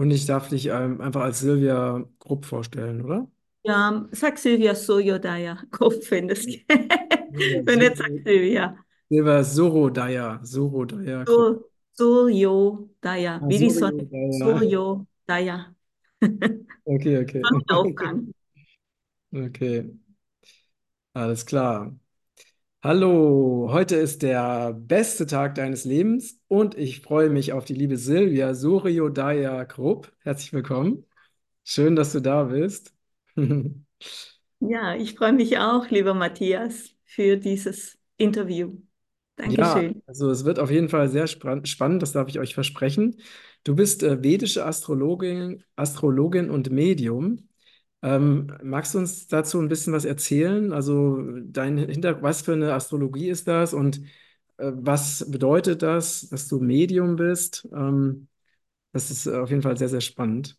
Und ich darf dich ähm, einfach als Silvia Grupp vorstellen, oder? Ja, sag Silvia Sojodaya, Kopf, wenn das geht. Wenn jetzt sagt Silvia. Silvia Sorodaya, Sorodaya Grupp. So, Sojodaya, Ah, wie die Sonne. Sorodaya. Sojodaya. Okay, okay. Sonnenaufgang. Okay, alles klar. Hallo, heute ist der beste Tag deines Lebens und ich freue mich auf die liebe Silvia Soriodaya Krupp. Herzlich willkommen. Schön, dass du da bist. Ja, ich freue mich auch, lieber Matthias, für dieses Interview. Ja, Dankeschön. also es wird auf jeden Fall sehr span- spannend, das darf ich euch versprechen. Du bist äh, vedische Astrologin, Astrologin und Medium. Ähm, magst du uns dazu ein bisschen was erzählen? Also dein Hinter, was für eine Astrologie ist das und äh, was bedeutet das, dass du Medium bist? Ähm, das ist auf jeden Fall sehr, sehr spannend.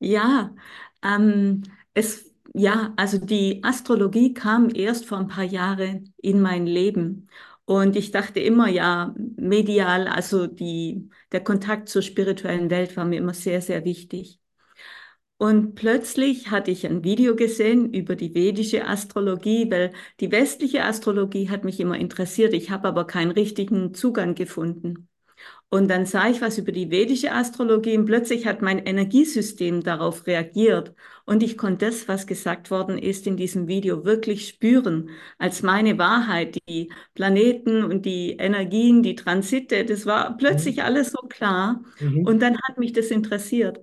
Ja, ähm, es, ja, also die Astrologie kam erst vor ein paar Jahren in mein Leben. Und ich dachte immer, ja, medial, also die, der Kontakt zur spirituellen Welt war mir immer sehr, sehr wichtig. Und plötzlich hatte ich ein Video gesehen über die vedische Astrologie, weil die westliche Astrologie hat mich immer interessiert. Ich habe aber keinen richtigen Zugang gefunden. Und dann sah ich was über die vedische Astrologie und plötzlich hat mein Energiesystem darauf reagiert. Und ich konnte das, was gesagt worden ist in diesem Video, wirklich spüren als meine Wahrheit. Die Planeten und die Energien, die Transite, das war Mhm. plötzlich alles so klar. Mhm. Und dann hat mich das interessiert.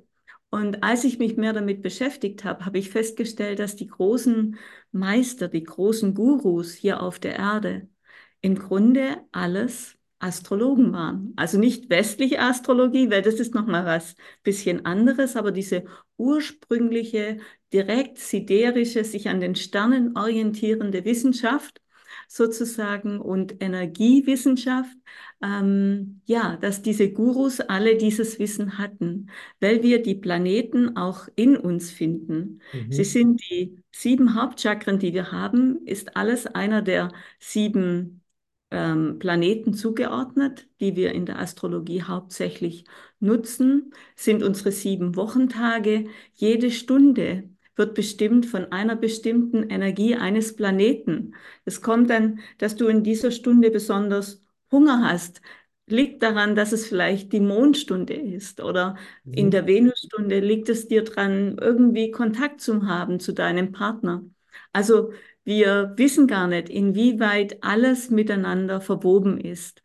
Und als ich mich mehr damit beschäftigt habe, habe ich festgestellt, dass die großen Meister, die großen Gurus hier auf der Erde im Grunde alles Astrologen waren. Also nicht westliche Astrologie, weil das ist noch mal was bisschen anderes, aber diese ursprüngliche, direkt siderische, sich an den Sternen orientierende Wissenschaft sozusagen und Energiewissenschaft, ähm, ja, dass diese Gurus alle dieses Wissen hatten, weil wir die Planeten auch in uns finden. Sie Mhm. sind die sieben Hauptchakren, die wir haben, ist alles einer der sieben ähm, Planeten zugeordnet, die wir in der Astrologie hauptsächlich nutzen, sind unsere sieben Wochentage. Jede Stunde wird bestimmt von einer bestimmten Energie eines Planeten. Es kommt dann, dass du in dieser Stunde besonders Hunger hast. Liegt daran, dass es vielleicht die Mondstunde ist oder in Mhm. der Venusstunde liegt es dir dran, irgendwie Kontakt zu haben zu deinem Partner. Also wir wissen gar nicht, inwieweit alles miteinander verwoben ist.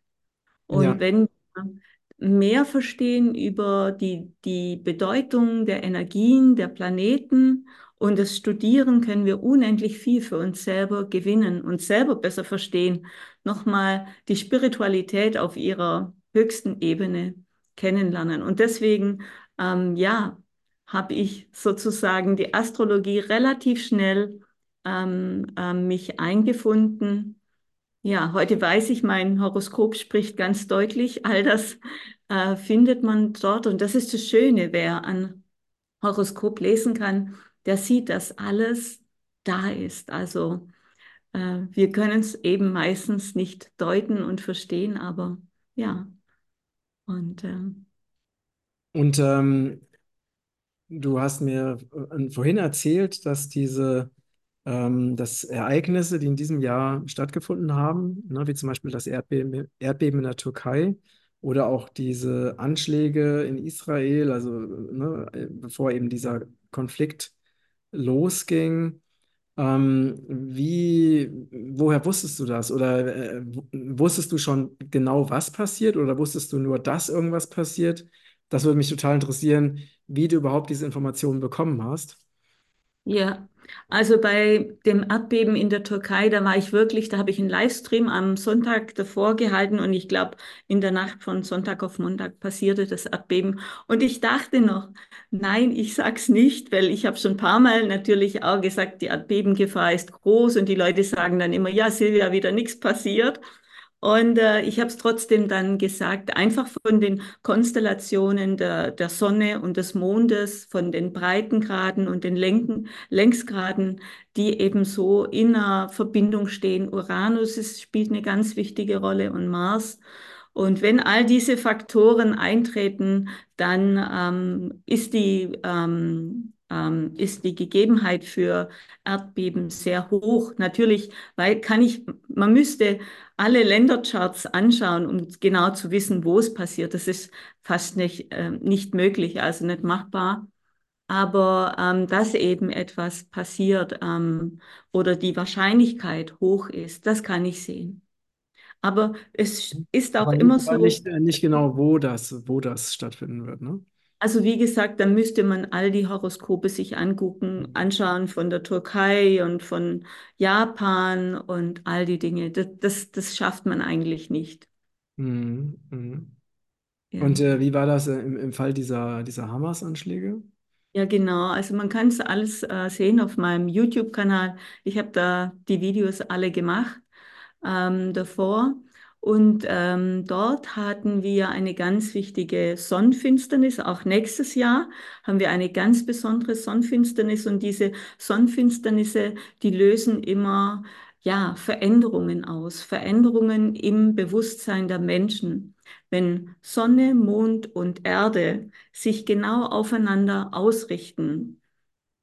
Und Ja. wenn wir mehr verstehen über die, die Bedeutung der Energien, der Planeten und das Studieren, können wir unendlich viel für uns selber gewinnen und selber besser verstehen, nochmal die Spiritualität auf ihrer höchsten Ebene kennenlernen. Und deswegen, ähm, ja, habe ich sozusagen die Astrologie relativ schnell ähm, ähm, mich eingefunden ja, heute weiß ich, mein Horoskop spricht ganz deutlich. All das äh, findet man dort. Und das ist das Schöne, wer ein Horoskop lesen kann, der sieht, dass alles da ist. Also äh, wir können es eben meistens nicht deuten und verstehen, aber ja. Und ähm, Und ähm, Du hast mir äh, vorhin erzählt, dass diese ähm, dass Ereignisse, die in diesem Jahr stattgefunden haben, ne, wie zum Beispiel das Erdbeben, Erdbeben in der Türkei oder auch diese Anschläge in Israel, also ne, äh, bevor eben dieser Konflikt losging, ähm, wie, woher wusstest du das? Oder äh, wusstest du schon genau, was passiert? Oder wusstest du nur, dass irgendwas passiert? Das würde mich total interessieren, wie du überhaupt diese Informationen bekommen hast. Ja, also bei dem Erdbeben in der Türkei, da war ich wirklich, da habe ich einen Livestream am Sonntag davor gehalten und ich glaube, in der Nacht von Sonntag auf Montag passierte das Erdbeben. Und ich dachte noch, nein, ich sag's nicht, weil ich habe schon ein paar Mal natürlich auch gesagt, die Erdbebengefahr ist groß und die Leute sagen dann immer, ja, Silvia, wieder nichts passiert. Und äh, ich habe es trotzdem dann gesagt, einfach von den Konstellationen der, der Sonne und des Mondes, von den Breitengraden und den Lenken, Längsgraden, die eben so in einer Verbindung stehen. Uranus ist, spielt eine ganz wichtige Rolle und Mars. Und wenn all diese Faktoren eintreten, dann ähm, ist die, ähm, ähm, ist die Gegebenheit für Erdbeben sehr hoch. Natürlich, weil kann ich, man müsste alle Ländercharts anschauen, um genau zu wissen, wo es passiert. Das ist fast nicht, äh, nicht möglich, also nicht machbar. Aber ähm, dass eben etwas passiert ähm, oder die Wahrscheinlichkeit hoch ist, das kann ich sehen. Aber es ist auch Aber immer nicht, so, nicht, äh, nicht genau, wo das, wo das stattfinden wird, ne? Also wie gesagt, da müsste man all die Horoskope sich angucken, anschauen von der Türkei und von Japan und all die Dinge. Das, das, das schafft man eigentlich nicht. Mhm. Und Ja. äh, wie war das äh, im, im Fall dieser, dieser Hamas-Anschläge? Ja, genau. Also man kann es alles äh, sehen auf meinem YouTube-Kanal. Ich habe da die Videos alle gemacht ähm, davor. Und ähm, dort hatten wir eine ganz wichtige Sonnenfinsternis. Auch nächstes Jahr haben wir eine ganz besondere Sonnenfinsternis. Und diese Sonnenfinsternisse, die lösen immer ja, Veränderungen aus, Veränderungen im Bewusstsein der Menschen. Wenn Sonne, Mond und Erde sich genau aufeinander ausrichten,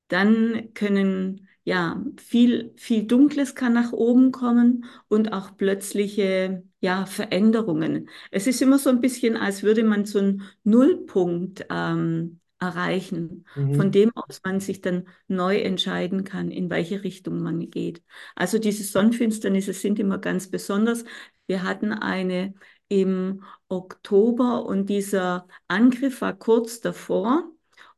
dann können ja viel viel Dunkles kann nach oben kommen und auch plötzliche ja Veränderungen. Es ist immer so ein bisschen, als würde man so einen Nullpunkt ähm, erreichen, von Mhm. dem aus man sich dann neu entscheiden kann, in welche Richtung man geht. Also diese Sonnenfinsternisse sind immer ganz besonders. Wir hatten eine im Oktober und dieser Angriff war kurz davor.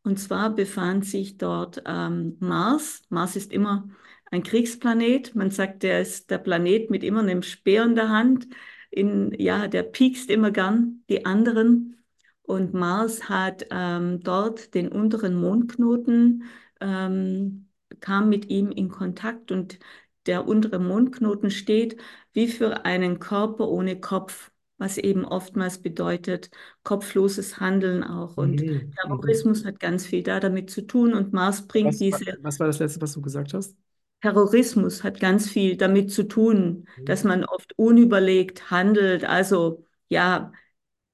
Und zwar befand sich dort ähm, Mars. Mars ist immer ein Kriegsplanet. Man sagt, der ist der Planet mit immer einem Speer in der Hand. In, ja, der piekst immer gern die anderen. Und Mars hat ähm, dort den unteren Mondknoten, ähm, kam mit ihm in Kontakt und der untere Mondknoten steht wie für einen Körper ohne Kopf, was eben oftmals bedeutet kopfloses Handeln auch. Und Mhm. Terrorismus hat ganz viel da damit zu tun und Mars bringt Was, wa- diese, was war das Letzte, was du gesagt hast? Terrorismus hat ganz viel damit zu tun, Mhm. dass man oft unüberlegt handelt. Also ja,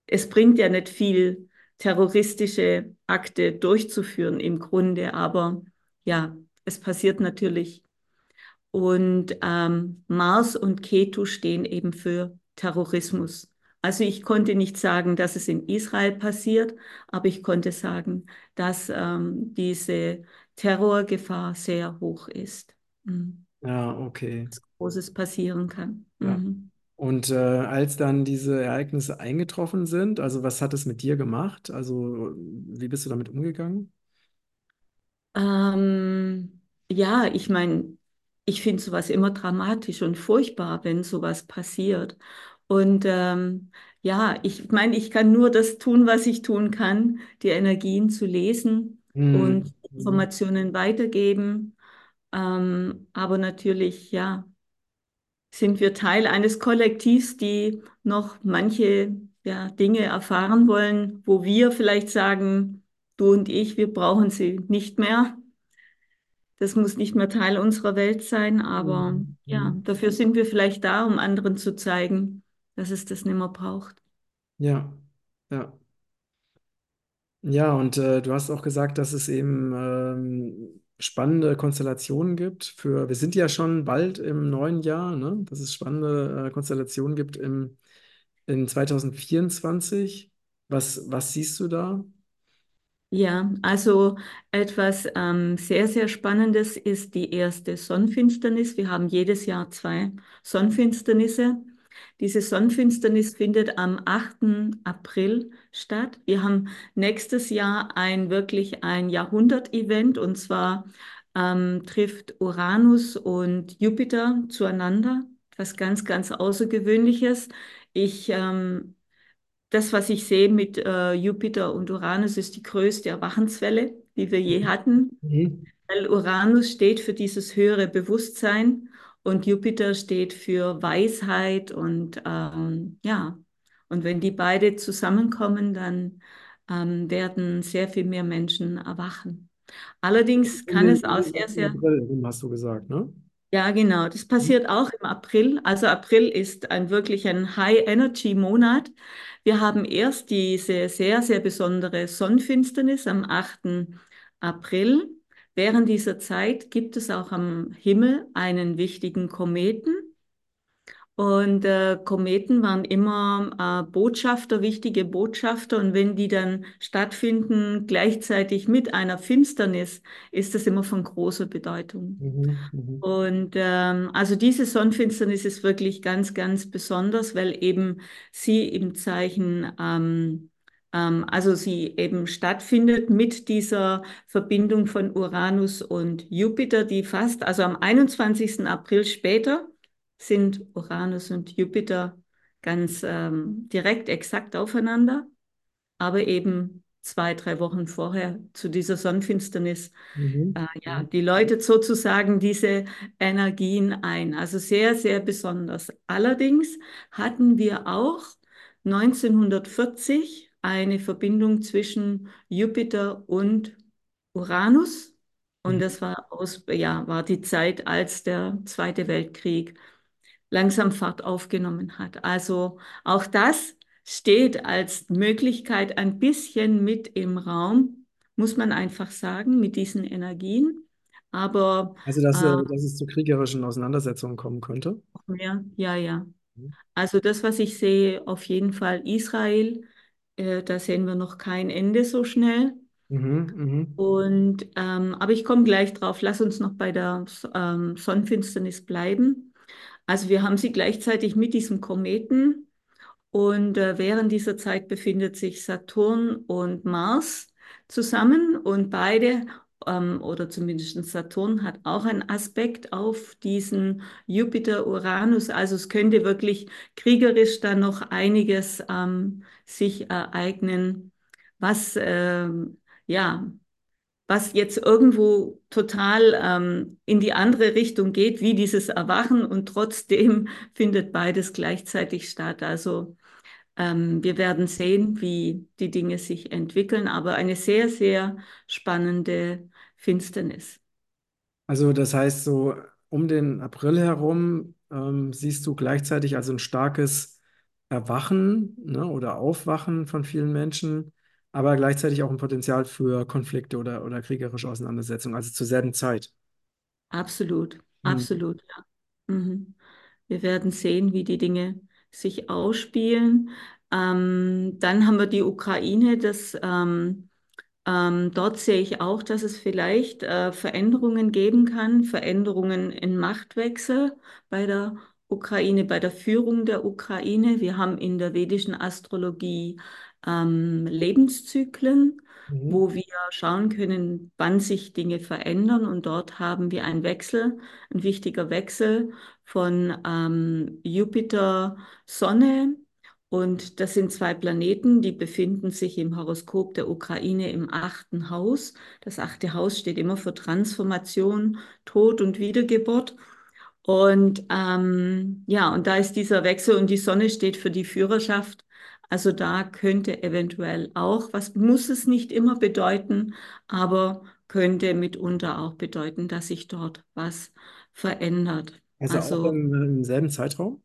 es bringt ja nicht viel, terroristische Akte durchzuführen im Grunde, aber ja, es passiert natürlich. Und ähm, Mars und Ketu stehen eben für Terrorismus. Also ich konnte nicht sagen, dass es in Israel passiert, aber ich konnte sagen, dass ähm, diese Terrorgefahr sehr hoch ist. Mhm. Ja, okay. Dass Großes passieren kann. Ja. Mhm. Und äh, als dann diese Ereignisse eingetroffen sind, also was hat es mit dir gemacht? Also wie bist du damit umgegangen? Ähm, ja, ich meine, ich finde sowas immer dramatisch und furchtbar, wenn sowas passiert. Und ähm, ja, ich meine, ich kann nur das tun, was ich tun kann, die Energien zu lesen und Mhm. Mhm. Informationen weitergeben. Ähm, aber natürlich, ja, sind wir Teil eines Kollektivs, die noch manche ja, Dinge erfahren wollen, wo wir vielleicht sagen, du und ich, wir brauchen sie nicht mehr. Das muss nicht mehr Teil unserer Welt sein, aber Mhm. ja, Mhm. dafür sind wir vielleicht da, um anderen zu zeigen, dass es das nicht mehr braucht. Ja, ja. Ja, und äh, du hast auch gesagt, dass es eben ähm, spannende Konstellationen gibt für, wir sind ja schon bald im neuen Jahr, ne? Dass es spannende äh, Konstellationen gibt im, in 2024. Was, was siehst du da? Ja, also etwas ähm, sehr, sehr Spannendes ist die erste Sonnenfinsternis. Wir haben jedes Jahr zwei Sonnenfinsternisse. Diese Sonnenfinsternis findet am 8. April statt. Wir haben nächstes Jahr ein wirklich ein Jahrhundert-Event und zwar ähm, trifft Uranus und Jupiter zueinander. Was ganz, ganz Außergewöhnliches. Ich ähm, das, was ich sehe mit äh, Jupiter und Uranus, ist die größte Erwachenswelle, die wir je hatten, Mhm. weil Uranus steht für dieses höhere Bewusstsein und Jupiter steht für Weisheit und ähm, ja, und wenn die beide zusammenkommen, dann ähm, werden sehr viel mehr Menschen erwachen. Allerdings kann es auch sehr, 8. sehr April hast du gesagt, ne? Ja, genau. Das passiert auch im April. Also April ist ein wirklich ein High-Energy-Monat. Wir haben erst diese sehr, sehr besondere Sonnenfinsternis am 8. April. Während dieser Zeit gibt es auch am Himmel einen wichtigen Kometen. Und äh, Kometen waren immer äh, Botschafter, wichtige Botschafter. Und wenn die dann stattfinden, gleichzeitig mit einer Finsternis, ist das immer von großer Bedeutung. Mhm, mhm, Und ähm, also diese Sonnenfinsternis ist wirklich ganz, ganz besonders, weil eben sie im Zeichen, ähm, ähm, also sie eben stattfindet mit dieser Verbindung von Uranus und Jupiter, die fast, also am 21. April später sind Uranus und Jupiter ganz ähm, direkt exakt aufeinander, aber eben zwei, drei Wochen vorher zu dieser Sonnenfinsternis mhm, äh, ja, die läutet sozusagen diese Energien ein. Also sehr, sehr besonders. Allerdings hatten wir auch 1940 eine Verbindung zwischen Jupiter und Uranus. Und mhm. das war aus, ja, war die Zeit, als der Zweite Weltkrieg langsam Fahrt aufgenommen hat. Also auch das steht als Möglichkeit ein bisschen mit im Raum, muss man einfach sagen, mit diesen Energien. Aber Also, dass, äh, äh, dass es zu kriegerischen Auseinandersetzungen kommen könnte. mehr, ja, ja. Mhm, Also das, was ich sehe, auf jeden Fall Israel, äh, da sehen wir noch kein Ende so schnell. mhm, Und ähm, aber ich komme gleich drauf. Lass uns noch bei der ähm, Sonnenfinsternis bleiben. Also wir haben sie gleichzeitig mit diesem Kometen und äh, während dieser Zeit befindet sich Saturn und Mars zusammen und beide, ähm, oder zumindest Saturn, hat auch einen Aspekt auf diesen Jupiter-Uranus. Also es könnte wirklich kriegerisch dann noch einiges ähm, sich ereignen, was ähm, ja was jetzt irgendwo total ähm, in die andere Richtung geht, wie dieses Erwachen und trotzdem findet beides gleichzeitig statt. Also ähm, wir werden sehen, wie die Dinge sich entwickeln, aber eine sehr, sehr spannende Finsternis. Also das heißt, so um den April herum ähm, siehst du gleichzeitig also ein starkes Erwachen, ne, oder Aufwachen von vielen Menschen, aber gleichzeitig auch ein Potenzial für Konflikte oder, oder kriegerische Auseinandersetzungen, also zur selben Zeit. Absolut, Mhm. absolut, ja. Mhm. Wir werden sehen, wie die Dinge sich ausspielen. Ähm, dann haben wir die Ukraine, das ähm, Ähm, dort sehe ich auch, dass es vielleicht äh, Veränderungen geben kann, Veränderungen in Machtwechsel bei der Ukraine, bei der Führung der Ukraine. Wir haben in der vedischen Astrologie ähm, Lebenszyklen, Mhm. wo wir schauen können, wann sich Dinge verändern. Und dort haben wir einen Wechsel, ein wichtiger Wechsel von ähm, Jupiter, Sonne. Und das sind zwei Planeten, die befinden sich im Horoskop der Ukraine im achten Haus. Das achte Haus steht immer für Transformation, Tod und Wiedergeburt. Und ähm, ja, und da ist dieser Wechsel und die Sonne steht für die Führerschaft. Also da könnte eventuell auch, was muss es nicht immer bedeuten, aber könnte mitunter auch bedeuten, dass sich dort was verändert. Also auch Also im, im selben Zeitraum?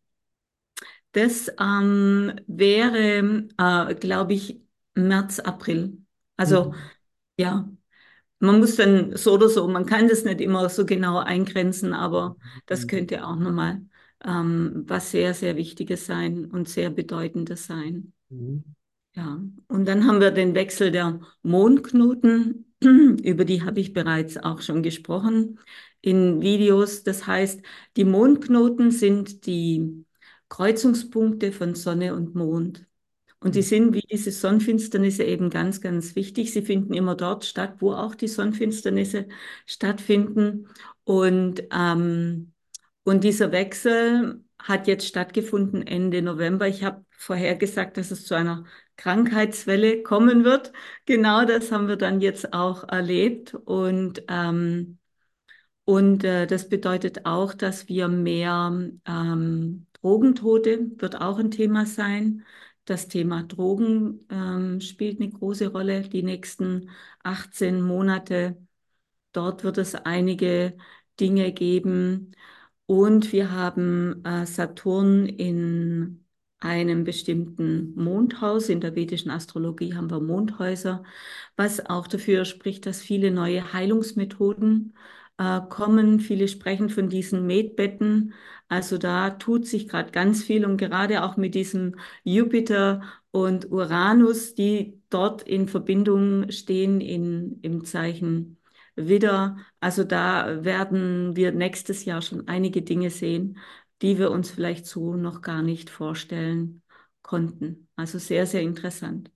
Das ähm, wäre, äh, glaube ich, März, April. Also Mhm. ja, man muss dann so oder so, man kann das nicht immer so genau eingrenzen, aber das Mhm. könnte auch nochmal ähm, was sehr, sehr Wichtiges sein und sehr Bedeutendes sein. Mhm. Ja, und dann haben wir den Wechsel der Mondknoten. Über die habe ich bereits auch schon gesprochen in Videos. Das heißt, die Mondknoten sind die Kreuzungspunkte von Sonne und Mond. Und die Mhm. sind wie diese Sonnenfinsternisse eben ganz, ganz wichtig. Sie finden immer dort statt, wo auch die Sonnenfinsternisse stattfinden. Und ähm, und dieser Wechsel hat jetzt stattgefunden Ende November. Ich habe vorhergesagt, dass es zu einer Krankheitswelle kommen wird. Genau das haben wir dann jetzt auch erlebt. Und, ähm, und äh, das bedeutet auch, dass wir mehr ähm, Drogentote wird auch ein Thema sein. Das Thema Drogen ähm, spielt eine große Rolle die nächsten 18 Monate. Dort wird es einige Dinge geben. Und wir haben äh, Saturn in einem bestimmten Mondhaus. In der vedischen Astrologie haben wir Mondhäuser, was auch dafür spricht, dass viele neue Heilungsmethoden äh, kommen. Viele sprechen von diesen Medbetten. Also da tut sich gerade ganz viel und gerade auch mit diesem Jupiter und Uranus, die dort in Verbindung stehen in, im Zeichen Widder. Also da werden wir nächstes Jahr schon einige Dinge sehen, die wir uns vielleicht so noch gar nicht vorstellen konnten. Also sehr, sehr interessant.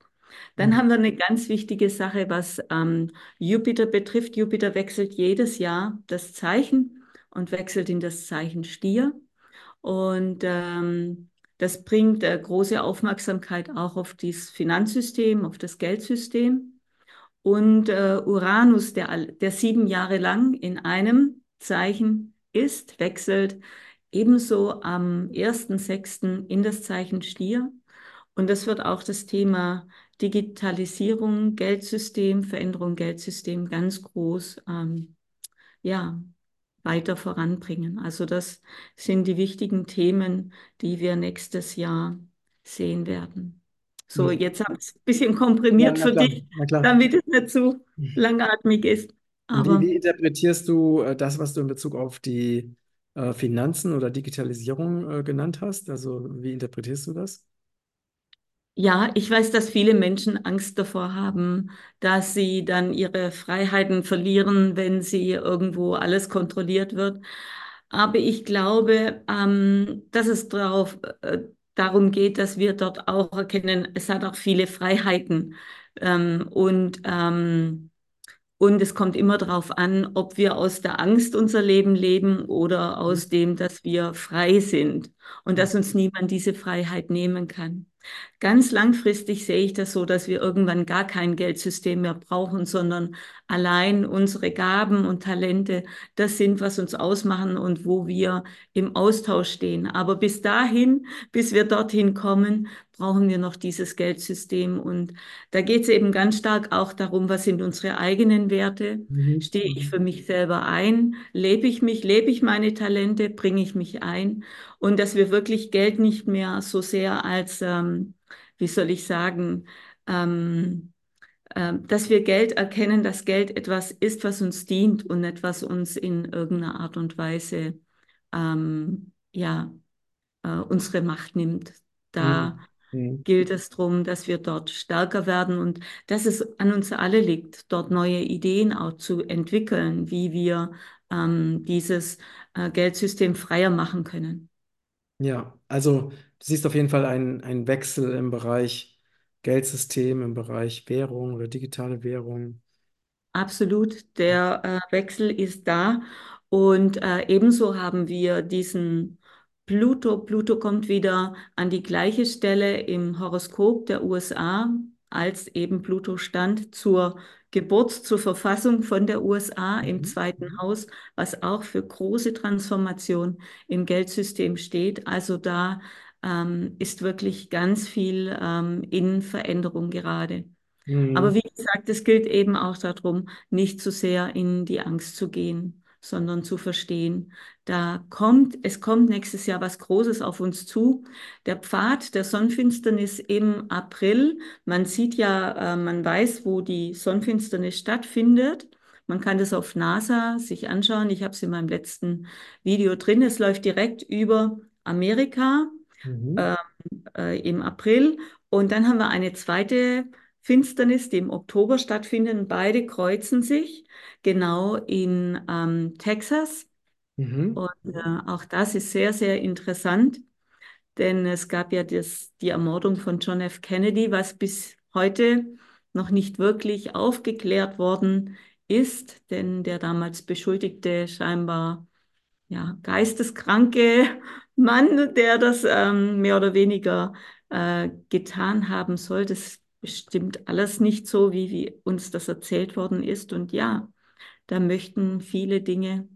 Dann haben wir eine ganz wichtige Sache, was ähm, Jupiter betrifft. Jupiter wechselt jedes Jahr das Zeichen und wechselt in das Zeichen Stier. Und ähm, das bringt äh, große Aufmerksamkeit auch auf das Finanzsystem, auf das Geldsystem. Und äh, Uranus, der, der sieben Jahre lang in einem Zeichen ist, wechselt ebenso am 1.6. in das Zeichen Stier. Und das wird auch das Thema Digitalisierung, Geldsystem, Veränderung Geldsystem ganz groß ähm, ja, weiter voranbringen. Also das sind die wichtigen Themen, die wir nächstes Jahr sehen werden. So, Ja. jetzt habe ich es ein bisschen Ja, komprimiert na für klar, dich, damit es nicht zu langatmig ist. Wie, Aber wie interpretierst du äh, das, was du in Bezug auf die äh, Finanzen oder Digitalisierung äh, genannt hast? Also wie interpretierst du das? Ja, ich weiß, dass viele Menschen Angst davor haben, dass sie dann ihre Freiheiten verlieren, wenn sie irgendwo alles kontrolliert wird. Aber ich glaube, ähm, dass es darauf, äh, darum geht, dass wir dort auch erkennen, es hat auch viele Freiheiten. Ähm, und ähm, und es kommt immer darauf an, ob wir aus der Angst unser Leben leben oder Mhm. aus dem, dass wir frei sind und dass uns niemand diese Freiheit nehmen kann. Ganz langfristig sehe ich das so, dass wir irgendwann gar kein Geldsystem mehr brauchen, sondern allein unsere Gaben und Talente, das sind, was uns ausmachen und wo wir im Austausch stehen. Aber bis dahin, bis wir dorthin kommen, brauchen wir noch dieses Geldsystem. Und da geht es eben ganz stark auch darum, was sind unsere eigenen Werte? Mhm. Stehe ich für mich selber ein? Lebe ich mich? Lebe ich meine Talente? Bringe ich mich ein? Und dass wir wirklich Geld nicht mehr so sehr als, ähm, wie soll ich sagen, ähm, ähm, dass wir Geld erkennen, dass Geld etwas ist, was uns dient und etwas uns in irgendeiner Art und Weise ähm, ja, äh, unsere Macht nimmt. Da Mhm. Mhm. gilt es darum, dass wir dort stärker werden und dass es an uns alle liegt, dort neue Ideen auch zu entwickeln, wie wir ähm, dieses äh, Geldsystem freier machen können. Ja, also du siehst auf jeden Fall einen, einen Wechsel im Bereich Geldsystem, im Bereich Währung oder digitale Währung. Absolut, der äh, Wechsel ist da und äh, ebenso haben wir diesen Pluto. Pluto kommt wieder an die gleiche Stelle im Horoskop der USA, als eben Pluto stand zur Geburt, zur Verfassung von der USA im Mhm. zweiten Haus, was auch für große Transformation im Geldsystem steht. Also da ähm, ist wirklich ganz viel ähm, in Veränderung gerade. Aber Mhm. wie gesagt, es gilt eben auch darum, nicht zu sehr in die Angst zu gehen, sondern zu verstehen, da kommt, es kommt nächstes Jahr was Großes auf uns zu. Der Pfad der Sonnenfinsternis im April, man sieht ja, äh, man weiß, wo die Sonnenfinsternis stattfindet. Man kann das auf NASA sich anschauen. Ich habe es in meinem letzten Video drin. Es läuft direkt über Amerika Mhm. ähm, äh, im April. Und dann haben wir eine zweite Finsternis, die im Oktober stattfindet. Beide kreuzen sich genau in ähm, Texas. Mhm. Und äh, auch das ist sehr, sehr interessant, denn es gab ja das, die Ermordung von John F. Kennedy, was bis heute noch nicht wirklich aufgeklärt worden ist, denn der damals Beschuldigte scheinbar ja, geisteskranke Mann, der das ähm, mehr oder weniger äh, getan haben soll. Das bestimmt alles nicht so, wie, wie uns das erzählt worden ist. Und ja, da möchten viele Dinge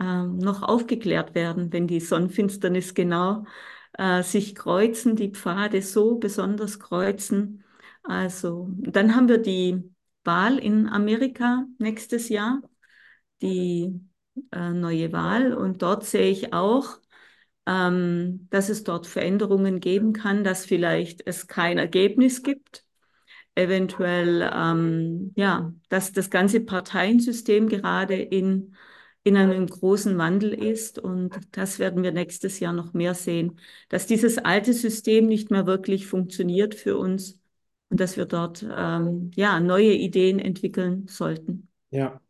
ähm, noch aufgeklärt werden, wenn die Sonnenfinsternis genau äh, sich kreuzen, die Pfade so besonders kreuzen. Also, dann haben wir die Wahl in Amerika nächstes Jahr. Die äh, neue Wahl. Und dort sehe ich auch, ähm, dass es dort Veränderungen geben kann, dass vielleicht es kein Ergebnis gibt. Eventuell, ähm, ja, dass das ganze Parteiensystem gerade in, in einem großen Wandel ist. Und das werden wir nächstes Jahr noch mehr sehen, dass dieses alte System nicht mehr wirklich funktioniert für uns und dass wir dort, ähm, ja, neue Ideen entwickeln sollten. Ja,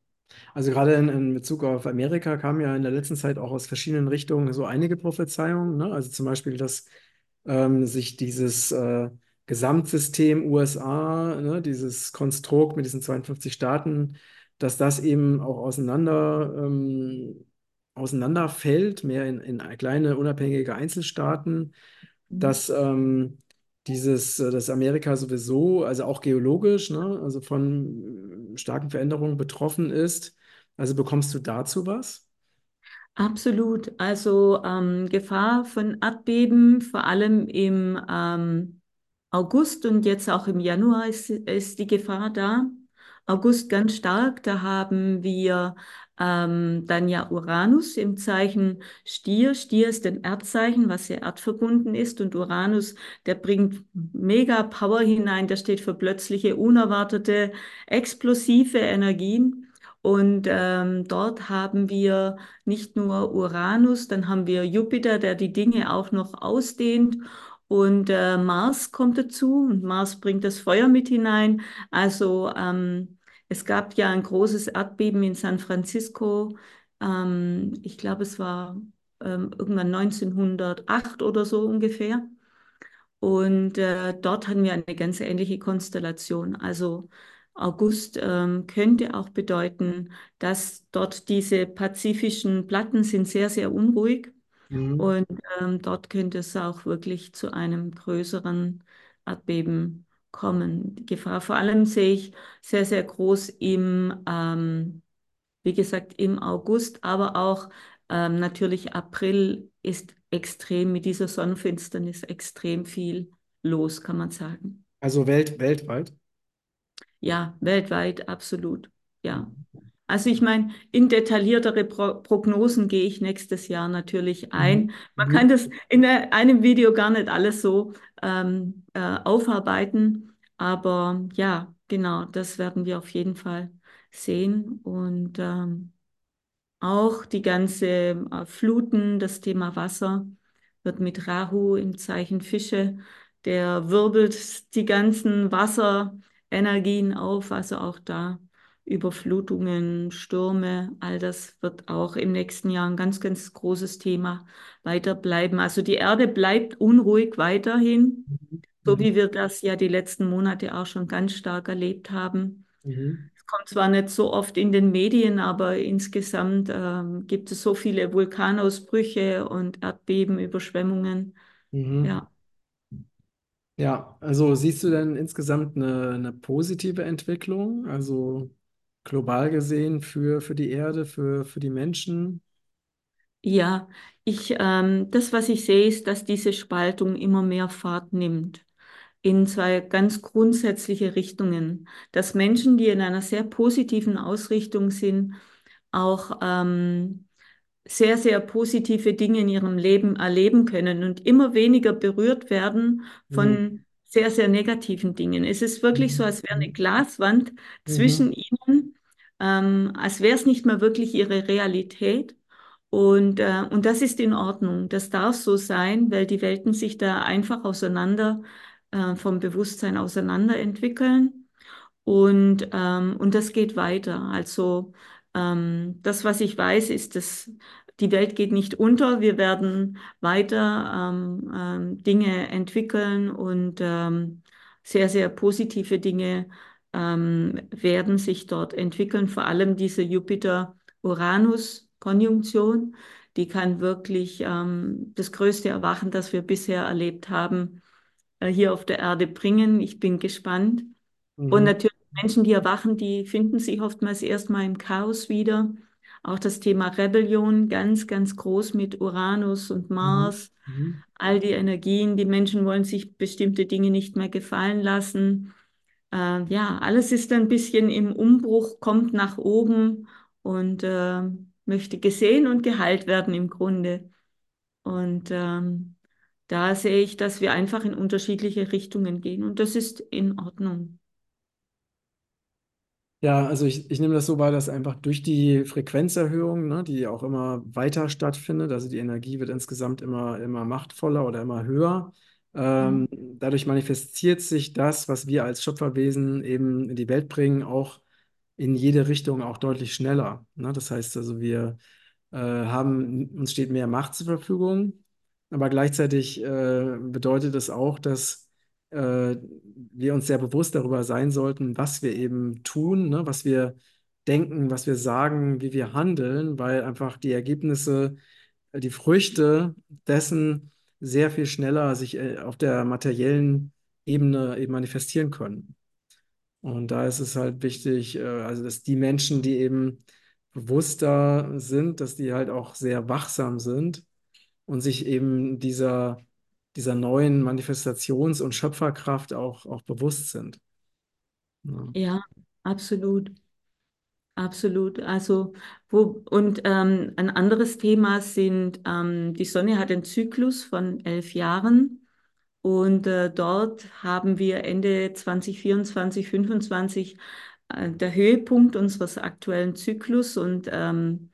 also gerade in, in Bezug auf Amerika kamen ja in der letzten Zeit auch aus verschiedenen Richtungen so einige Prophezeiungen, ne? Also zum Beispiel, dass ähm, sich dieses äh, Gesamtsystem USA, ne, dieses Konstrukt mit diesen 52 Staaten, dass das eben auch auseinander, ähm, auseinanderfällt, mehr in, in kleine unabhängige Einzelstaaten, dass ähm, dieses, äh, dass Amerika sowieso, also auch geologisch, ne, also von äh, starken Veränderungen betroffen ist. Also bekommst du dazu was? Absolut. Also ähm, Gefahr von Erdbeben, vor allem im ähm, August und jetzt auch im Januar ist, ist die Gefahr da. August ganz stark, da haben wir ähm, dann ja Uranus im Zeichen Stier. Stier ist ein Erdzeichen, was sehr erdverbunden ist und Uranus, der bringt mega Power hinein, der steht für plötzliche, unerwartete, explosive Energien. Und ähm, dort haben wir nicht nur Uranus, dann haben wir Jupiter, der die Dinge auch noch ausdehnt. Und äh, Mars kommt dazu und Mars bringt das Feuer mit hinein. Also ähm, es gab ja ein großes Erdbeben in San Francisco. Ähm, ich glaube, es war ähm, irgendwann 1908 oder so ungefähr. Und äh, dort hatten wir eine ganz ähnliche Konstellation. Also August ähm, könnte auch bedeuten, dass dort diese pazifischen Platten sind sehr, sehr unruhig. Mhm. Und ähm, dort könnte es auch wirklich zu einem größeren Erdbeben kommen. Die Gefahr vor allem sehe ich sehr, sehr groß im, ähm, wie gesagt, im August, aber auch ähm, natürlich April ist extrem mit dieser Sonnenfinsternis extrem viel los, kann man sagen. Also welt, weltweit? Ja, weltweit absolut. Ja. Also ich meine, in detailliertere Pro Prognosen gehe ich nächstes Jahr natürlich Mhm. ein. Man kann Mhm. das in einem Video gar nicht alles so ähm, äh, aufarbeiten, aber ja, genau, das werden wir auf jeden Fall sehen. Und ähm, auch die ganze äh, Fluten, das Thema Wasser wird mit Rahu im Zeichen Fische, der wirbelt die ganzen Wasserenergien auf, also auch da Überflutungen, Stürme, all das wird auch im nächsten Jahr ein ganz, ganz großes Thema weiter bleiben. Also die Erde bleibt unruhig weiterhin, so Mhm. wie wir das ja die letzten Monate auch schon ganz stark erlebt haben. Mhm. Es kommt zwar nicht so oft in den Medien, aber insgesamt ähm, gibt es so viele Vulkanausbrüche und Erdbeben, Überschwemmungen. Mhm. Ja. Ja, also siehst du denn insgesamt eine, eine positive Entwicklung, also global gesehen für, für die Erde, für, für die Menschen? Ja, ich, ähm, das, was ich sehe, ist, dass diese Spaltung immer mehr Fahrt nimmt in zwei ganz grundsätzliche Richtungen. Dass Menschen, die in einer sehr positiven Ausrichtung sind, auch ähm, sehr, sehr positive Dinge in ihrem Leben erleben können und immer weniger berührt werden Mhm. von sehr, sehr negativen Dingen. Es ist wirklich so, Mhm. als wäre eine Glaswand Mhm. zwischen ihnen, ähm, als wäre es nicht mehr wirklich ihre Realität. Und, äh, und das ist in Ordnung. Das darf so sein, weil die Welten sich da einfach auseinander, äh, vom Bewusstsein auseinander entwickeln. Und, ähm, und das geht weiter. Also ähm, das, was ich weiß, ist, dass die Welt geht nicht unter. Wir werden weiter ähm, ähm, Dinge entwickeln und ähm, sehr, sehr positive Dinge ähm, werden sich dort entwickeln. Vor allem diese Jupiter-Uranus-Konjunktion, die kann wirklich ähm, das größte Erwachen, das wir bisher erlebt haben, äh, hier auf der Erde bringen. Ich bin gespannt. Und Mhm. natürlich Menschen, die erwachen, die finden sich oftmals erstmal im Chaos wieder. Auch das Thema Rebellion ganz, ganz groß mit Uranus und Mhm. Mars. Mhm. All die Energien, die Menschen wollen sich bestimmte Dinge nicht mehr gefallen lassen. Äh, ja, alles ist ein bisschen im Umbruch, kommt nach oben und äh, möchte gesehen und geheilt werden im Grunde. Und ähm, da sehe ich, dass wir einfach in unterschiedliche Richtungen gehen und das ist in Ordnung. Ja, also ich, ich nehme das so wahr, dass einfach durch die Frequenzerhöhung, ne, die auch immer weiter stattfindet, also die Energie wird insgesamt immer, immer machtvoller oder immer höher. Mhm. Ähm, dadurch manifestiert sich das, was wir als Schöpferwesen eben in die Welt bringen, auch in jede Richtung auch deutlich schneller. Ne? Das heißt also, wir äh, haben, uns steht mehr Macht zur Verfügung, aber gleichzeitig äh, bedeutet es auch, dass äh, wir uns sehr bewusst darüber sein sollten, was wir eben tun, ne? Was wir denken, was wir sagen, wie wir handeln, weil einfach die Ergebnisse, die Früchte dessen sehr viel schneller sich äh, auf der materiellen Ebene eben manifestieren können. Und da ist es halt wichtig, äh, also dass die Menschen, die eben bewusster sind, dass die halt auch sehr wachsam sind und sich eben dieser, dieser neuen Manifestations- und Schöpferkraft auch, auch bewusst sind. Ja. Ja, absolut. Absolut. Also, wo, und ähm, ein anderes Thema sind, ähm, die Sonne hat einen Zyklus von elf Jahren und äh, dort haben wir Ende 2024, 2025 äh, der Höhepunkt unseres aktuellen Zyklus und ähm,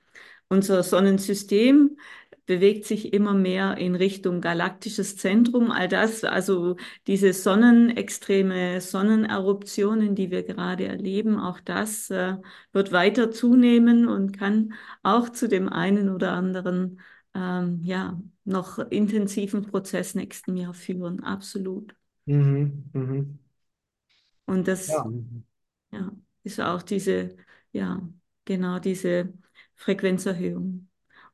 unser Sonnensystem bewegt sich immer mehr in Richtung galaktisches Zentrum. All das, also diese sonnenextreme Sonneneruptionen, die wir gerade erleben, auch das äh, wird weiter zunehmen und kann auch zu dem einen oder anderen ähm, ja, noch intensiven Prozess nächsten Jahr führen. Absolut. Mhm, mhm. Und Ja. das ja, ist auch diese, ja, genau diese Frequenzerhöhung.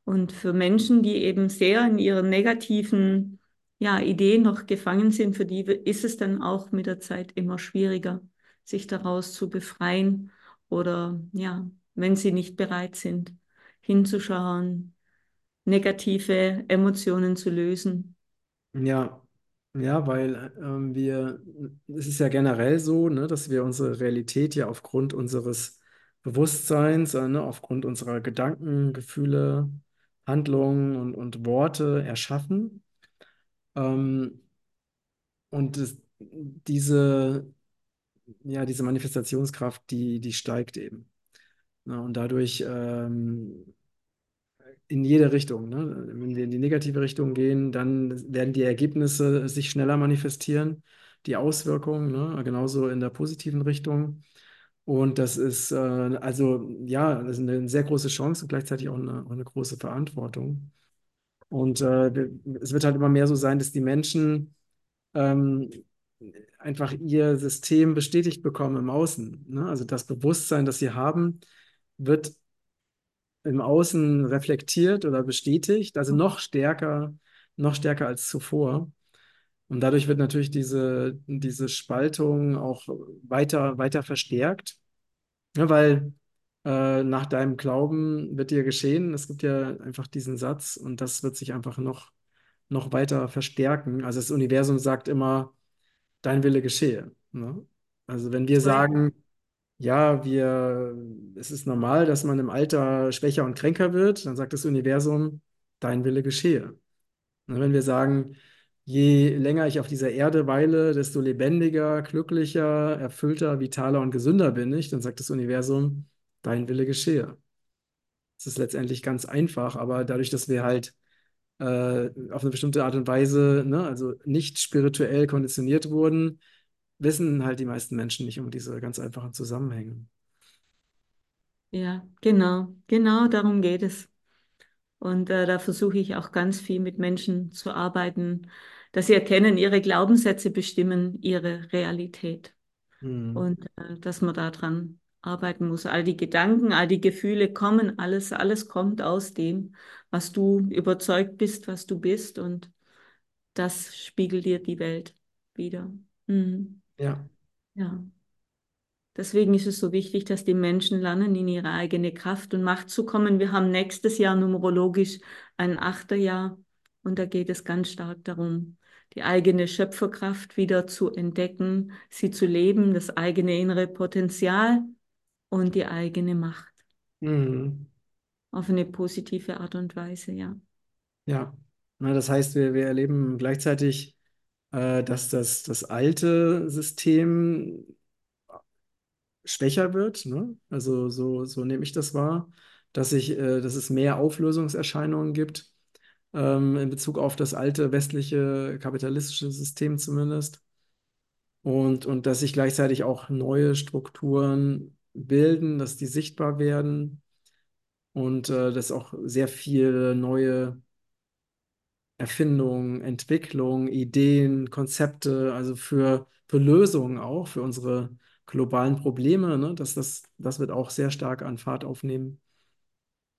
Und für Menschen, die eben sehr in ihren negativen, ja, Ideen noch gefangen sind, für die ist es dann auch mit der Zeit immer schwieriger, sich daraus zu befreien oder, ja, wenn sie nicht bereit sind, hinzuschauen, negative Emotionen zu lösen. Ja, ja, weil ähm, wir, es ist ja generell so, ne, dass wir unsere Realität ja aufgrund unseres Bewusstseins, äh, ne, aufgrund unserer Gedanken, Gefühle, Handlungen und, und Worte erschaffen. Ähm, und es, diese, ja, diese Manifestationskraft, die, die steigt eben. Ne, und dadurch ähm, in jede Richtung. Ne? Wenn wir in die negative Richtung gehen, dann werden die Ergebnisse sich schneller manifestieren, die Auswirkungen, ne? Genauso in der positiven Richtung. Und das ist äh, also ja, das ist eine sehr große Chance und gleichzeitig auch eine, auch eine große Verantwortung. Und äh, es wird halt immer mehr so sein, dass die Menschen ähm, einfach ihr System bestätigt bekommen im Außen. Ne? Also das Bewusstsein, das sie haben, wird im Außen reflektiert oder bestätigt, also noch stärker, noch stärker als zuvor. Und dadurch wird natürlich diese, diese Spaltung auch weiter, weiter verstärkt, ja, weil äh, nach deinem Glauben wird dir geschehen. Es gibt ja einfach diesen Satz und das wird sich einfach noch, noch weiter verstärken. Also das Universum sagt immer, dein Wille geschehe. Ne? Also wenn wir sagen, ja, wir, es ist normal, dass man im Alter schwächer und kränker wird, dann sagt das Universum, dein Wille geschehe. Und wenn wir sagen, je länger ich auf dieser Erde weile, desto lebendiger, glücklicher, erfüllter, vitaler und gesünder bin ich, dann sagt das Universum, dein Wille geschehe. Es ist letztendlich ganz einfach, aber dadurch, dass wir halt äh, auf eine bestimmte Art und Weise, ne, also nicht spirituell konditioniert wurden, wissen halt die meisten Menschen nicht um diese ganz einfachen Zusammenhänge. Ja, genau, genau darum geht es. Und äh, da versuche ich auch ganz viel mit Menschen zu arbeiten, dass sie erkennen, ihre Glaubenssätze bestimmen ihre Realität Mhm. und äh, dass man daran arbeiten muss. All die Gedanken, all die Gefühle kommen, alles, alles kommt aus dem, was du überzeugt bist, was du bist und das spiegelt dir die Welt wieder. Mhm. Ja. Ja. Deswegen ist es so wichtig, dass die Menschen lernen, in ihre eigene Kraft und Macht zu kommen. Wir haben nächstes Jahr numerologisch ein Achterjahr und da geht es ganz stark darum, die eigene Schöpferkraft wieder zu entdecken, sie zu leben, das eigene innere Potenzial und die eigene Macht. Mhm. auf eine positive Art und Weise, ja. Ja, Na, das heißt, wir, wir erleben gleichzeitig, äh, dass das, das alte System schwächer wird. Ne? Also so, so nehme ich das wahr, dass ich, äh, dass es mehr Auflösungserscheinungen gibt ähm, in Bezug auf das alte westliche kapitalistische System zumindest. Und, und dass sich gleichzeitig auch neue Strukturen bilden, dass die sichtbar werden und äh, dass auch sehr viele neue Erfindungen, Entwicklungen, Ideen, Konzepte, also für, für Lösungen auch, für unsere globalen Probleme, ne, dass das, das wird auch sehr stark an Fahrt aufnehmen.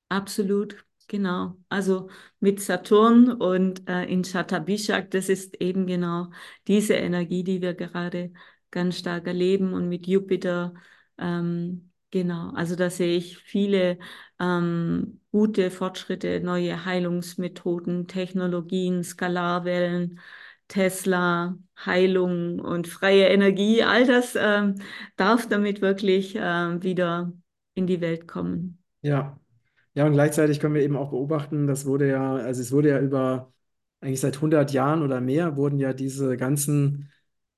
Absolut, genau. Also mit Saturn und äh, in Shatabishak, das ist eben genau diese Energie, die wir gerade ganz stark erleben. Und mit Jupiter, ähm, genau. Also da sehe ich viele ähm, gute Fortschritte, neue Heilungsmethoden, Technologien, Skalarwellen. Tesla, Heilung und freie Energie, all das ähm, darf damit wirklich ähm, wieder in die Welt kommen. Ja. Ja, und gleichzeitig können wir eben auch beobachten, das wurde ja, also es wurde ja über, eigentlich seit 100 Jahren oder mehr, wurden ja diese ganzen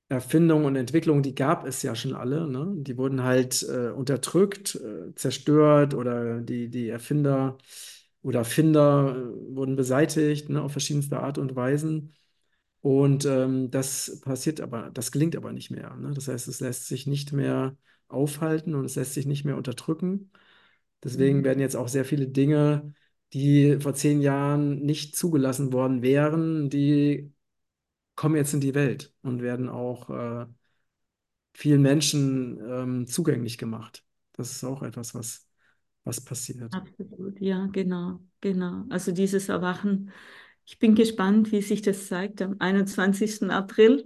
Erfindungen und Entwicklungen, die gab es ja schon alle, ne? Die wurden halt äh, unterdrückt, äh, zerstört oder die, die Erfinder oder Finder äh, wurden beseitigt, ne, auf verschiedenste Art und Weisen. Und ähm, das passiert aber, das gelingt aber nicht mehr. Ne? Das heißt, es lässt sich nicht mehr aufhalten und es lässt sich nicht mehr unterdrücken. Deswegen werden jetzt auch sehr viele Dinge, die vor zehn Jahren nicht zugelassen worden wären, die kommen jetzt in die Welt und werden auch äh, vielen Menschen ähm, zugänglich gemacht. Das ist auch etwas, was, was passiert. Absolut, ja, genau, genau. Also dieses Erwachen. Ich bin gespannt, wie sich das zeigt am 21. April.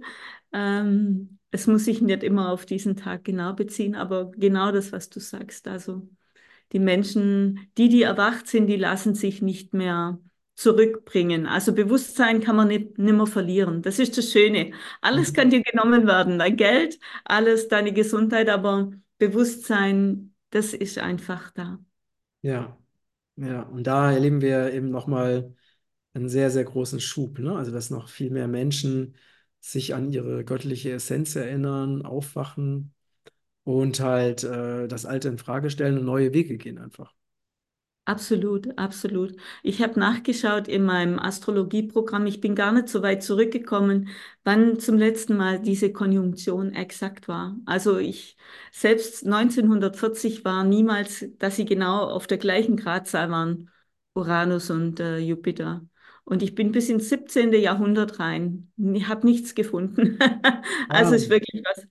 Ähm, es muss sich nicht immer auf diesen Tag genau beziehen, aber genau das, was du sagst. Also die Menschen, die, die erwacht sind, die lassen sich nicht mehr zurückbringen. Also Bewusstsein kann man nicht nimmer verlieren. Das ist das Schöne. Alles Mhm. kann dir genommen werden, dein Geld, alles, deine Gesundheit, aber Bewusstsein, das ist einfach da. Ja, ja. Und da erleben wir eben nochmal einen sehr, sehr großen Schub, ne? Also, dass noch viel mehr Menschen sich an ihre göttliche Essenz erinnern, aufwachen und halt äh, das Alte in Frage stellen und neue Wege gehen einfach. Absolut, absolut. Ich habe nachgeschaut in meinem Astrologieprogramm. Ich bin gar nicht so weit zurückgekommen, wann zum letzten Mal diese Konjunktion exakt war. Also ich selbst 1940 war niemals, dass sie genau auf der gleichen Gradzahl waren, Uranus und äh, Jupiter. Und ich bin bis ins 17. Jahrhundert rein. Ich habe nichts gefunden. Also Ah, es ist wirklich was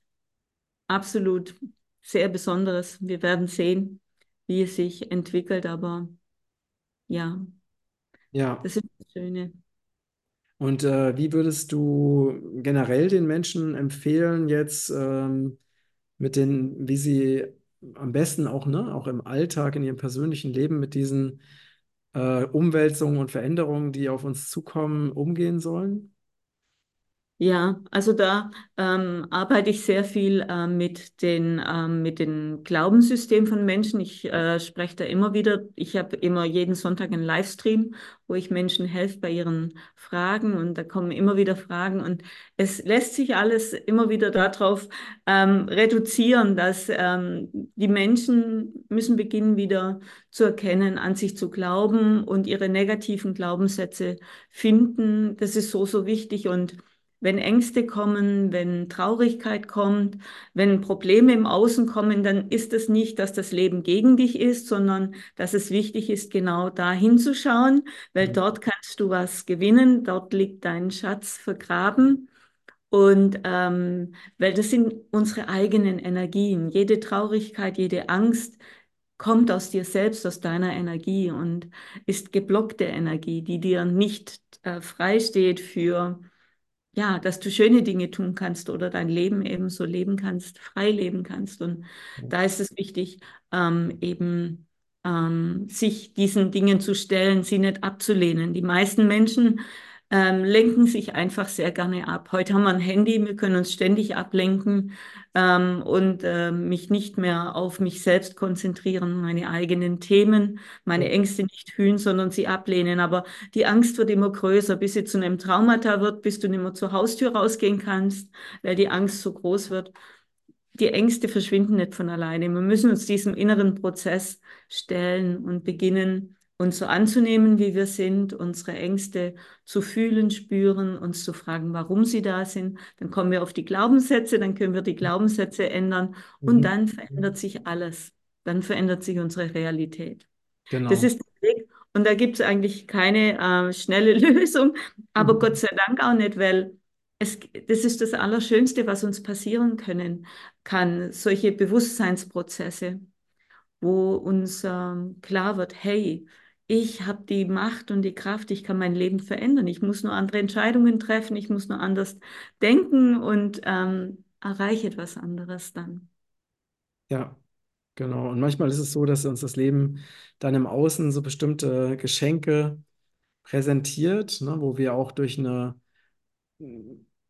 absolut sehr Besonderes. Wir werden sehen, wie es sich entwickelt, aber ja. ja. Das ist das Schöne. Und äh, wie würdest du generell den Menschen empfehlen, jetzt ähm, mit den, wie sie am besten auch, ne, auch im Alltag, in ihrem persönlichen Leben mit diesen äh, Umwälzungen und Veränderungen, die auf uns zukommen, umgehen sollen? Ja, also da ähm, arbeite ich sehr viel äh, mit den, ähm, mit den Glaubenssystemen von Menschen. Ich äh, spreche da immer wieder, ich habe immer jeden Sonntag einen Livestream, wo ich Menschen helfe bei ihren Fragen und da kommen immer wieder Fragen und es lässt sich alles immer wieder darauf ähm, reduzieren, dass ähm, die Menschen müssen beginnen wieder zu erkennen, an sich zu glauben und ihre negativen Glaubenssätze finden. Das ist so, so wichtig und wenn Ängste kommen, wenn Traurigkeit kommt, wenn Probleme im Außen kommen, dann ist es nicht, dass das Leben gegen dich ist, sondern dass es wichtig ist, genau da hinzuschauen, weil dort kannst du was gewinnen, dort liegt dein Schatz vergraben. Und ähm, weil das sind unsere eigenen Energien. Jede Traurigkeit, jede Angst kommt aus dir selbst, aus deiner Energie und ist geblockte Energie, die dir nicht äh, frei steht für ja, dass du schöne Dinge tun kannst oder dein Leben eben so leben kannst, frei leben kannst. Und da ist es wichtig, ähm, eben ähm, sich diesen Dingen zu stellen, sie nicht abzulehnen. Die meisten Menschen ähm, lenken sich einfach sehr gerne ab. Heute haben wir ein Handy, wir können uns ständig ablenken ähm, und äh, mich nicht mehr auf mich selbst konzentrieren, meine eigenen Themen, meine Ängste nicht fühlen, sondern sie ablehnen. Aber die Angst wird immer größer, bis sie zu einem Traumata wird, bis du nicht mehr zur Haustür rausgehen kannst, weil die Angst so groß wird. Die Ängste verschwinden nicht von alleine. Wir müssen uns diesem inneren Prozess stellen und beginnen, uns so anzunehmen, wie wir sind, unsere Ängste zu fühlen, spüren, uns zu fragen, warum sie da sind. Dann kommen wir auf die Glaubenssätze, dann können wir die Glaubenssätze ändern und Mhm. dann verändert sich alles. Dann verändert sich unsere Realität. Das Genau. ist der Weg und da gibt es eigentlich keine äh, schnelle Lösung, aber Gott Mhm. sei Dank auch nicht, weil es, das ist das Allerschönste, was uns passieren können kann, solche Bewusstseinsprozesse wo uns ähm, klar wird, hey, ich habe die Macht und die Kraft, ich kann mein Leben verändern. Ich muss nur andere Entscheidungen treffen, ich muss nur anders denken und ähm, erreiche etwas anderes dann. Ja, genau. Und manchmal ist es so, dass uns das Leben dann im Außen so bestimmte Geschenke präsentiert, ne, wo wir auch durch eine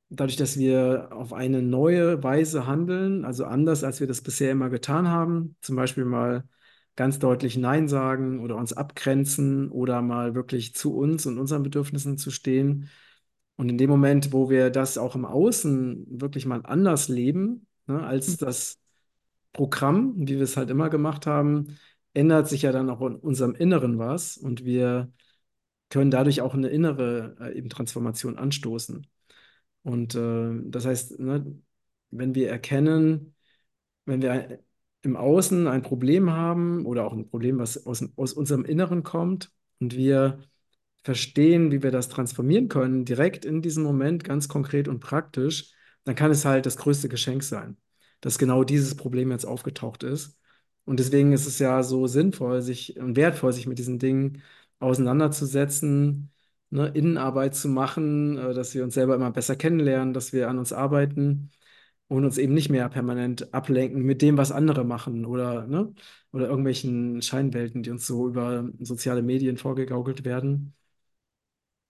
dadurch, dass wir auf eine neue Weise handeln, also anders, als wir das bisher immer getan haben, zum Beispiel mal ganz deutlich Nein sagen oder uns abgrenzen oder mal wirklich zu uns und unseren Bedürfnissen zu stehen. Und in dem Moment, wo wir das auch im Außen wirklich mal anders leben, ne, als das Programm, wie wir es halt immer gemacht haben, ändert sich ja dann auch in unserem Inneren was und wir können dadurch auch eine innere äh, eben Transformation anstoßen. Und äh, das heißt, ne, wenn wir erkennen, wenn wir im Außen ein Problem haben oder auch ein Problem, was aus, aus unserem Inneren kommt und wir verstehen, wie wir das transformieren können, direkt in diesem Moment, ganz konkret und praktisch, dann kann es halt das größte Geschenk sein, dass genau dieses Problem jetzt aufgetaucht ist. Und deswegen ist es ja so sinnvoll, sich und wertvoll, sich mit diesen Dingen auseinanderzusetzen, ne, Innenarbeit zu machen, äh, dass wir uns selber immer besser kennenlernen, dass wir an uns arbeiten und uns eben nicht mehr permanent ablenken mit dem, was andere machen oder, ne, oder irgendwelchen Scheinwelten, die uns so über soziale Medien vorgegaukelt werden.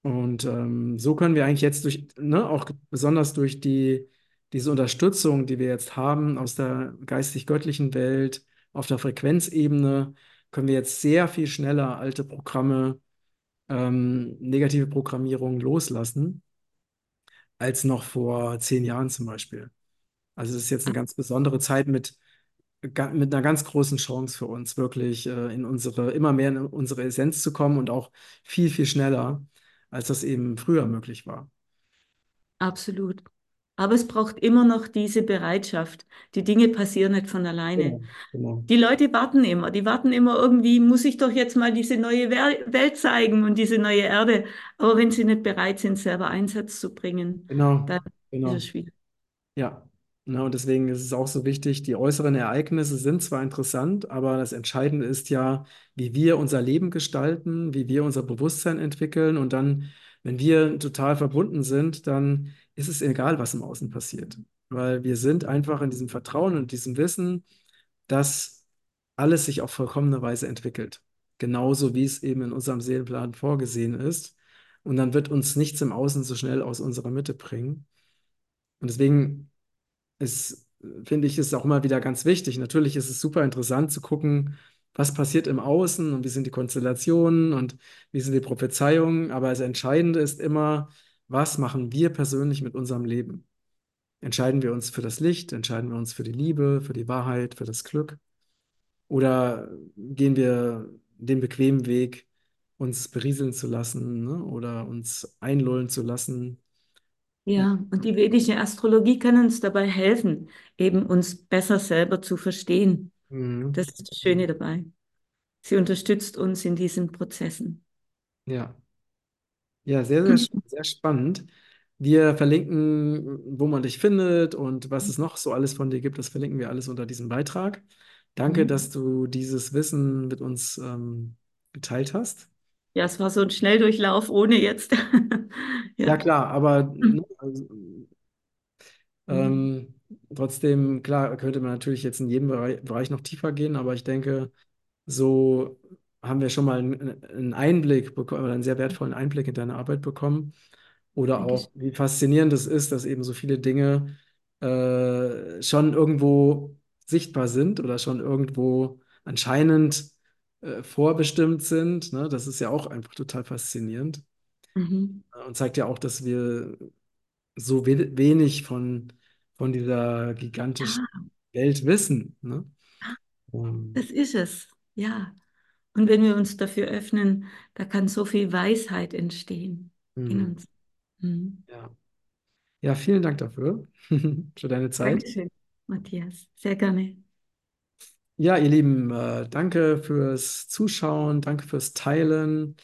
Und ähm, so können wir eigentlich jetzt durch, ne, auch besonders durch die, diese Unterstützung, die wir jetzt haben aus der geistig-göttlichen Welt, auf der Frequenzebene, können wir jetzt sehr viel schneller alte Programme, ähm, negative Programmierung loslassen, als noch vor zehn Jahren zum Beispiel. Also es ist jetzt eine ganz besondere Zeit mit, mit einer ganz großen Chance für uns, wirklich äh, in unsere, immer mehr in unsere Essenz zu kommen und auch viel, viel schneller, als das eben früher möglich war. Absolut. Aber es braucht immer noch diese Bereitschaft. Die Dinge passieren nicht von alleine. Genau, genau. Die Leute warten immer. Die warten immer irgendwie, muss ich doch jetzt mal diese neue Welt zeigen und diese neue Erde. Aber wenn sie nicht bereit sind, selber Einsatz zu bringen, Genau, dann ist es genau. schwierig. Ja, na, und deswegen ist es auch so wichtig, die äußeren Ereignisse sind zwar interessant, aber das Entscheidende ist ja, wie wir unser Leben gestalten, wie wir unser Bewusstsein entwickeln und dann, wenn wir total verbunden sind, dann ist es egal, was im Außen passiert, weil wir sind einfach in diesem Vertrauen und diesem Wissen, dass alles sich auf vollkommene Weise entwickelt, genauso wie es eben in unserem Seelenplan vorgesehen ist. Und dann wird uns nichts im Außen so schnell aus unserer Mitte bringen. Und deswegen ist, finde ich, ist auch immer wieder ganz wichtig. Natürlich ist es super interessant zu gucken, was passiert im Außen und wie sind die Konstellationen und wie sind die Prophezeiungen. Aber das Entscheidende ist immer, was machen wir persönlich mit unserem Leben? Entscheiden wir uns für das Licht? Entscheiden wir uns für die Liebe, für die Wahrheit, für das Glück? Oder gehen wir den bequemen Weg, uns berieseln zu lassen, ne? Oder uns einlullen zu lassen? Ja, und die vedische Astrologie kann uns dabei helfen, eben uns besser selber zu verstehen. Mhm. Das ist das Schöne dabei. Sie unterstützt uns in diesen Prozessen. Ja. Ja, sehr, sehr, sehr spannend. Wir verlinken, wo man dich findet und was es noch so alles von dir gibt, das verlinken wir alles unter diesem Beitrag. Danke, Mhm. dass du dieses Wissen mit uns ähm, geteilt hast. Ja, es war so ein Schnelldurchlauf ohne jetzt. Ja, Ja. klar, aber ne, also, Mhm. ähm, trotzdem, klar, könnte man natürlich jetzt in jedem Bereich, noch tiefer gehen, aber ich denke, so haben wir schon mal einen, Einblick bekommen, oder einen sehr wertvollen Einblick in deine Arbeit bekommen. oder Dankeschön. auch wie faszinierend es ist, dass eben so viele Dinge äh, schon irgendwo sichtbar sind oder schon irgendwo anscheinend äh, vorbestimmt sind. Ne? Das ist ja auch einfach total faszinierend Mhm. äh, und zeigt ja auch, dass wir so we wenig von, von dieser gigantischen Ja, Welt wissen. Ne? Ähm, das ist es. Ja. Und wenn wir uns dafür öffnen, da kann so viel Weisheit entstehen in hm, uns. Mhm. ja. Ja, vielen Dank dafür, für deine Zeit. Dankeschön, Matthias. Sehr gerne. Ja, ihr Lieben, äh, danke fürs Zuschauen, danke fürs Teilen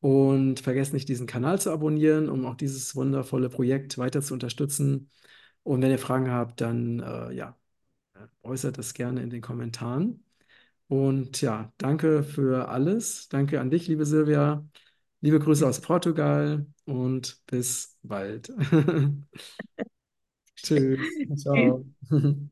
und vergesst nicht, diesen Kanal zu abonnieren, um auch dieses wundervolle Projekt weiter zu unterstützen. Und wenn ihr Fragen habt, dann äh, ja, äußert es gerne in den Kommentaren. Und ja, danke für alles. Danke an dich, liebe Silvia. Liebe Grüße aus Portugal und bis bald. Tschüss. Ciao.